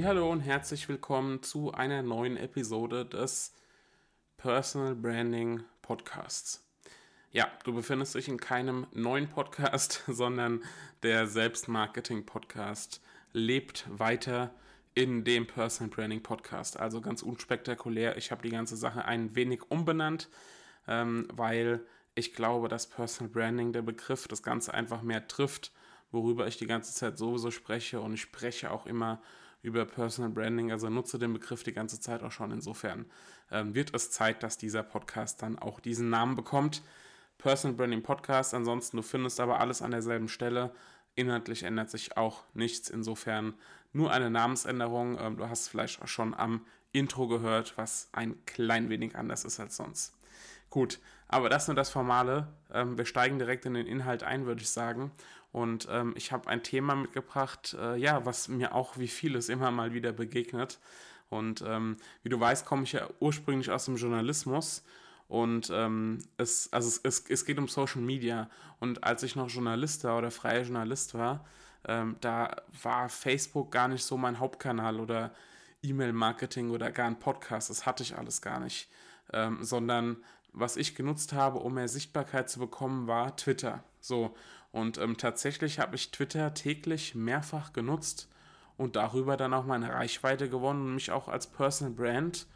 Hallo und herzlich willkommen zu einer neuen Episode des Personal Branding Podcasts. Ja, du befindest dich in keinem neuen Podcast, sondern der Selbstmarketing Podcast lebt weiter in dem Personal Branding Podcast. Also ganz unspektakulär. Ich habe die ganze Sache ein wenig umbenannt, ähm, weil ich glaube, dass Personal Branding der Begriff das Ganze einfach mehr trifft, worüber ich die ganze Zeit sowieso spreche und ich spreche auch immer über Personal Branding, also nutze den Begriff die ganze Zeit auch schon. Insofern ähm, wird es Zeit, dass dieser Podcast dann auch diesen Namen bekommt. Personal Branding Podcast. Ansonsten, du findest aber alles an derselben Stelle. Inhaltlich ändert sich auch nichts. Insofern nur eine Namensänderung. Ähm, du hast vielleicht auch schon am Intro gehört, was ein klein wenig anders ist als sonst. Gut, aber das nur das Formale. Ähm, wir steigen direkt in den Inhalt ein, würde ich sagen. Und ähm, ich habe ein Thema mitgebracht, äh, ja, was mir auch wie vieles immer mal wieder begegnet. Und ähm, wie du weißt, komme ich ja ursprünglich aus dem Journalismus. Und ähm, es, also es, es, es geht um Social Media. Und als ich noch Journalist war oder freier Journalist war, ähm, da war Facebook gar nicht so mein Hauptkanal oder E-Mail-Marketing oder gar ein Podcast. Das hatte ich alles gar nicht. Ähm, sondern was ich genutzt habe, um mehr Sichtbarkeit zu bekommen, war Twitter. So, und ähm, tatsächlich habe ich Twitter täglich mehrfach genutzt und darüber dann auch meine Reichweite gewonnen und mich auch als Personal Brand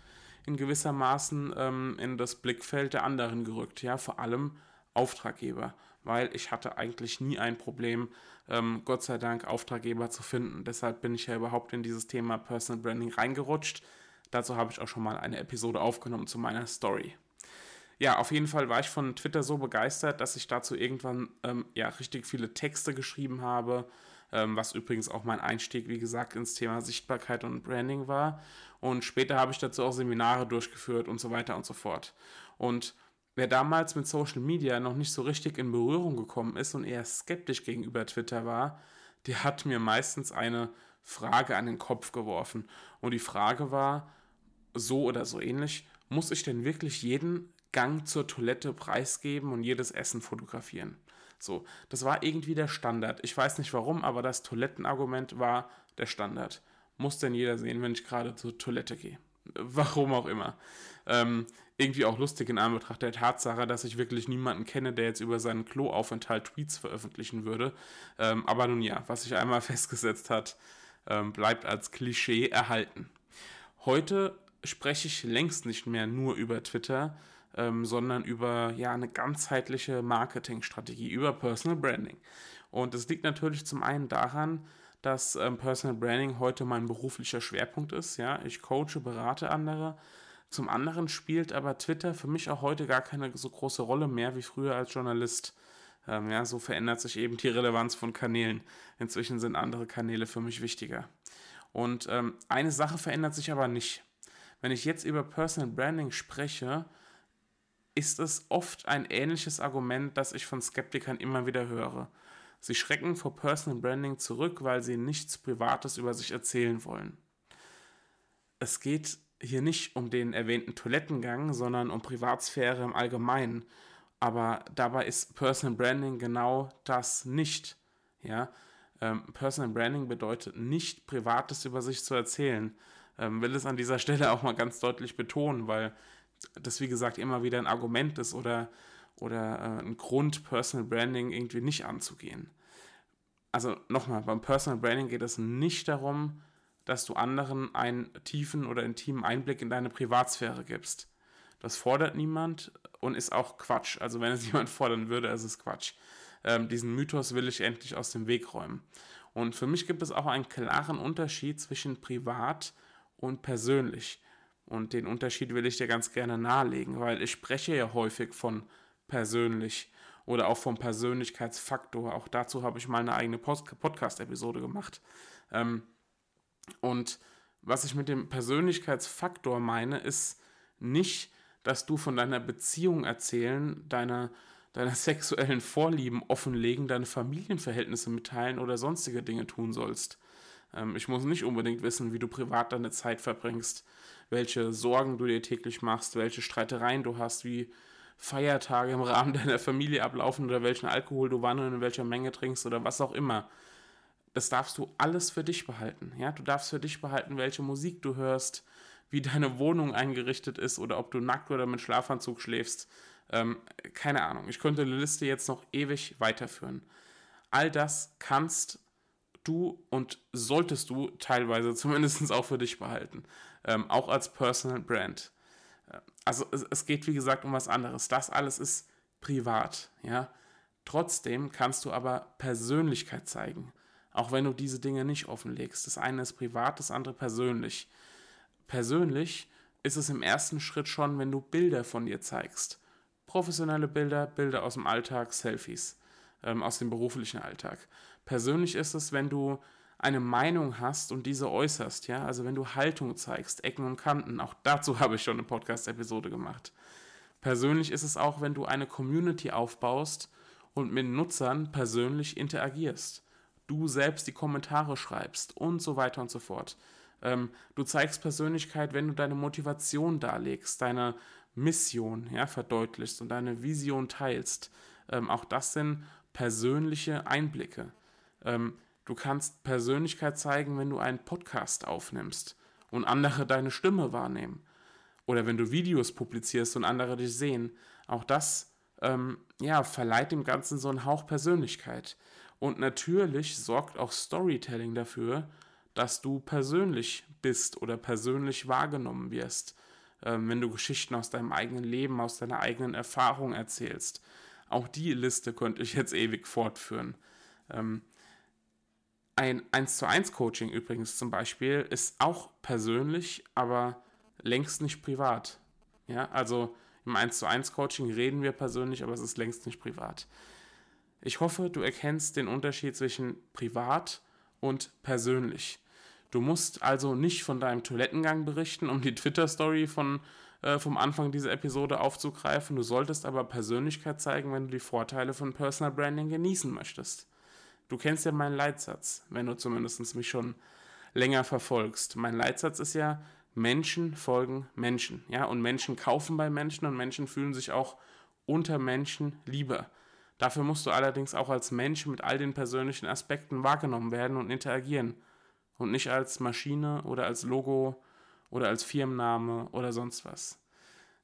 in gewisser Maßen ähm, in das Blickfeld der anderen gerückt. Ja, vor allem Auftraggeber, weil ich hatte eigentlich nie ein Problem, ähm, Gott sei Dank Auftraggeber zu finden. Deshalb bin ich ja überhaupt in dieses Thema Personal Branding reingerutscht. Dazu habe ich auch schon mal eine Episode aufgenommen zu meiner Story ja, auf jeden Fall war ich von Twitter so begeistert, dass ich dazu irgendwann ähm, ja richtig viele Texte geschrieben habe, ähm, was übrigens auch mein Einstieg, wie gesagt, ins Thema Sichtbarkeit und Branding war. Und später habe ich dazu auch Seminare durchgeführt und so weiter und so fort. Und wer damals mit Social Media noch nicht so richtig in Berührung gekommen ist und eher skeptisch gegenüber Twitter war, der hat mir meistens eine Frage an den Kopf geworfen. Und die Frage war so oder so ähnlich, muss ich denn wirklich jeden Gang zur Toilette preisgeben und jedes Essen fotografieren. So, das war irgendwie der Standard. Ich weiß nicht warum, aber das Toilettenargument war der Standard. Muss denn jeder sehen, wenn ich gerade zur Toilette gehe. Warum auch immer. Ähm, irgendwie auch lustig in Anbetracht der Tatsache, dass ich wirklich niemanden kenne, der jetzt über seinen Kloaufenthalt Tweets veröffentlichen würde. Ähm, aber nun ja, was sich einmal festgesetzt hat, ähm, bleibt als Klischee erhalten. Heute spreche ich längst nicht mehr nur über Twitter, ähm, sondern über ja eine ganzheitliche Marketingstrategie, über Personal Branding. Und das liegt natürlich zum einen daran, dass ähm, Personal Branding heute mein beruflicher Schwerpunkt ist. Ja, ich coache, berate andere. Zum anderen spielt aber Twitter für mich auch heute gar keine so große Rolle mehr wie früher als Journalist. Ähm, ja, so verändert sich eben die Relevanz von Kanälen. Inzwischen sind andere Kanäle für mich wichtiger. Und ähm, eine Sache verändert sich aber nicht. Wenn ich jetzt über Personal Branding spreche, ist es oft ein ähnliches Argument, das ich von Skeptikern immer wieder höre. Sie schrecken vor Personal Branding zurück, weil sie nichts Privates über sich erzählen wollen. Es geht hier nicht um den erwähnten Toilettengang, sondern um Privatsphäre im Allgemeinen. Aber dabei ist Personal Branding genau das nicht. Ja, ähm, Personal Branding bedeutet nicht Privates über sich zu erzählen. Ähm, will es an dieser Stelle auch mal ganz deutlich betonen, weil das wie gesagt immer wieder ein Argument ist oder, oder äh, ein Grund, Personal Branding irgendwie nicht anzugehen. Also nochmal, beim Personal Branding geht es nicht darum, dass du anderen einen tiefen oder intimen Einblick in deine Privatsphäre gibst. Das fordert niemand und ist auch Quatsch. Also wenn es jemand fordern würde, ist es Quatsch. Ähm, diesen Mythos will ich endlich aus dem Weg räumen. Und für mich gibt es auch einen klaren Unterschied zwischen privat und persönlich. Und den Unterschied will ich dir ganz gerne nahelegen, weil ich spreche ja häufig von persönlich oder auch vom Persönlichkeitsfaktor. Auch dazu habe ich mal eine eigene Podcast-Episode gemacht. Ähm, und was ich mit dem Persönlichkeitsfaktor meine, ist nicht, dass du von deiner Beziehung erzählen, deiner, deiner sexuellen Vorlieben offenlegen, deine Familienverhältnisse mitteilen oder sonstige Dinge tun sollst. Ähm, ich muss nicht unbedingt wissen, wie du privat deine Zeit verbringst, welche Sorgen du dir täglich machst, welche Streitereien du hast, wie Feiertage im Rahmen deiner Familie ablaufen oder welchen Alkohol du wann und in welcher Menge trinkst oder was auch immer das darfst du alles für dich behalten. Ja, du darfst für dich behalten, welche Musik du hörst, wie deine Wohnung eingerichtet ist oder ob du nackt oder mit Schlafanzug schläfst. Ähm, keine Ahnung. Ich könnte die Liste jetzt noch ewig weiterführen. All das kannst du und solltest du teilweise zumindest auch für dich behalten. Ähm, auch als Personal Brand. Äh, also es, es, geht wie gesagt um was anderes. Das alles ist privat. Ja. Trotzdem kannst du aber Persönlichkeit zeigen. Auch wenn du diese Dinge nicht offenlegst. Das eine ist privat, das andere persönlich. Persönlich ist es im ersten Schritt schon, wenn du Bilder von dir zeigst. Professionelle Bilder, Bilder aus dem Alltag, Selfies ähm, aus dem beruflichen Alltag. Persönlich ist es, wenn du eine Meinung hast und diese äußerst, ja, also wenn du Haltung zeigst, Ecken und Kanten, auch dazu habe ich schon eine Podcast-Episode gemacht. Persönlich ist es auch, wenn du eine Community aufbaust und mit Nutzern persönlich interagierst du selbst die Kommentare schreibst und so weiter und so fort. Ähm, du zeigst Persönlichkeit, wenn du deine Motivation darlegst, deine Mission ja, verdeutlichst und deine Vision teilst. Ähm, auch das sind persönliche Einblicke. Ähm, du kannst Persönlichkeit zeigen, wenn du einen Podcast aufnimmst und andere deine Stimme wahrnehmen. Oder wenn du Videos publizierst und andere dich sehen. Auch das ähm, ja, verleiht dem Ganzen so einen Hauch Persönlichkeit. Und natürlich sorgt auch Storytelling dafür, dass du persönlich bist oder persönlich wahrgenommen wirst, ähm, wenn du Geschichten aus deinem eigenen Leben, aus deiner eigenen Erfahrung erzählst. Auch die Liste könnte ich jetzt ewig fortführen. Ähm, ein 1 zu 1 Coaching übrigens zum Beispiel ist auch persönlich, aber längst nicht privat. Ja, also im 1 zu 1 Coaching reden wir persönlich, aber es ist längst nicht privat. Ich hoffe, du erkennst den Unterschied zwischen privat und persönlich. Du musst also nicht von deinem Toilettengang berichten, um die Twitter-Story von, äh, vom Anfang dieser Episode aufzugreifen. Du solltest aber Persönlichkeit zeigen, wenn du die Vorteile von Personal Branding genießen möchtest. Du kennst ja meinen Leitsatz, wenn du zumindest mich schon länger verfolgst. Mein Leitsatz ist ja, Menschen folgen Menschen. Ja, und Menschen kaufen bei Menschen und Menschen fühlen sich auch unter Menschen lieber. Dafür musst du allerdings auch als Mensch mit all den persönlichen Aspekten wahrgenommen werden und interagieren und nicht als Maschine oder als Logo oder als Firmenname oder sonst was.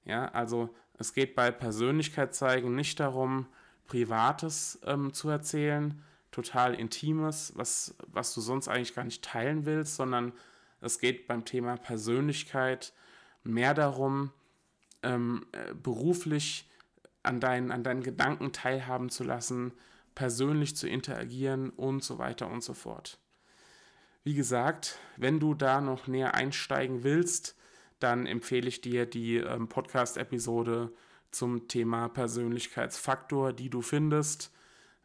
Ja, also es geht bei Persönlichkeit zeigen nicht darum, Privates ähm, zu erzählen, total Intimes, was, was du sonst eigentlich gar nicht teilen willst, sondern es geht beim Thema Persönlichkeit mehr darum, ähm, äh, beruflich an deinen, an deinen Gedanken teilhaben zu lassen, persönlich zu interagieren und so weiter und so fort. Wie gesagt, wenn du da noch näher einsteigen willst, dann empfehle ich dir die ähm, Podcast-Episode zum Thema Persönlichkeitsfaktor, die du findest,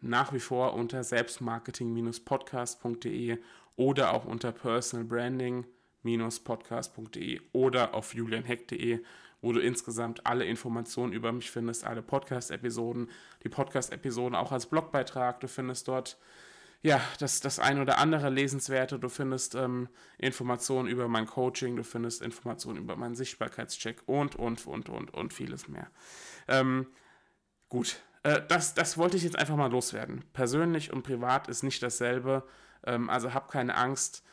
nach wie vor unter selbstmarketing-podcast.de oder auch unter personalbranding-podcast.de oder auf julianheck.de wo du insgesamt alle Informationen über mich findest, alle Podcast-Episoden, die Podcast-Episoden auch als Blogbeitrag. Du findest dort ja, das, das ein oder andere Lesenswerte. Du findest ähm, Informationen über mein Coaching, du findest Informationen über meinen Sichtbarkeitscheck und, und, und, und, und vieles mehr. Ähm, gut, äh, das, das wollte ich jetzt einfach mal loswerden. Persönlich und privat ist nicht dasselbe. Ähm, also hab keine Angst,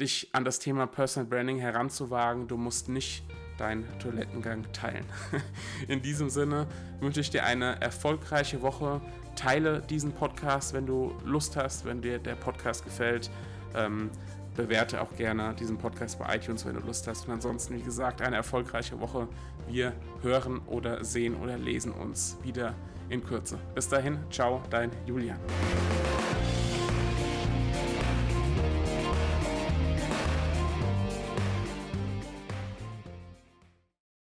dich an das Thema Personal Branding heranzuwagen. Du musst nicht deinen Toilettengang teilen. In diesem Sinne wünsche ich dir eine erfolgreiche Woche. Teile diesen Podcast, wenn du Lust hast, wenn dir der Podcast gefällt. Ähm, bewerte auch gerne diesen Podcast bei iTunes, wenn du Lust hast. Und ansonsten, wie gesagt, eine erfolgreiche Woche. Wir hören oder sehen oder lesen uns wieder in Kürze. Bis dahin, ciao, dein Julian.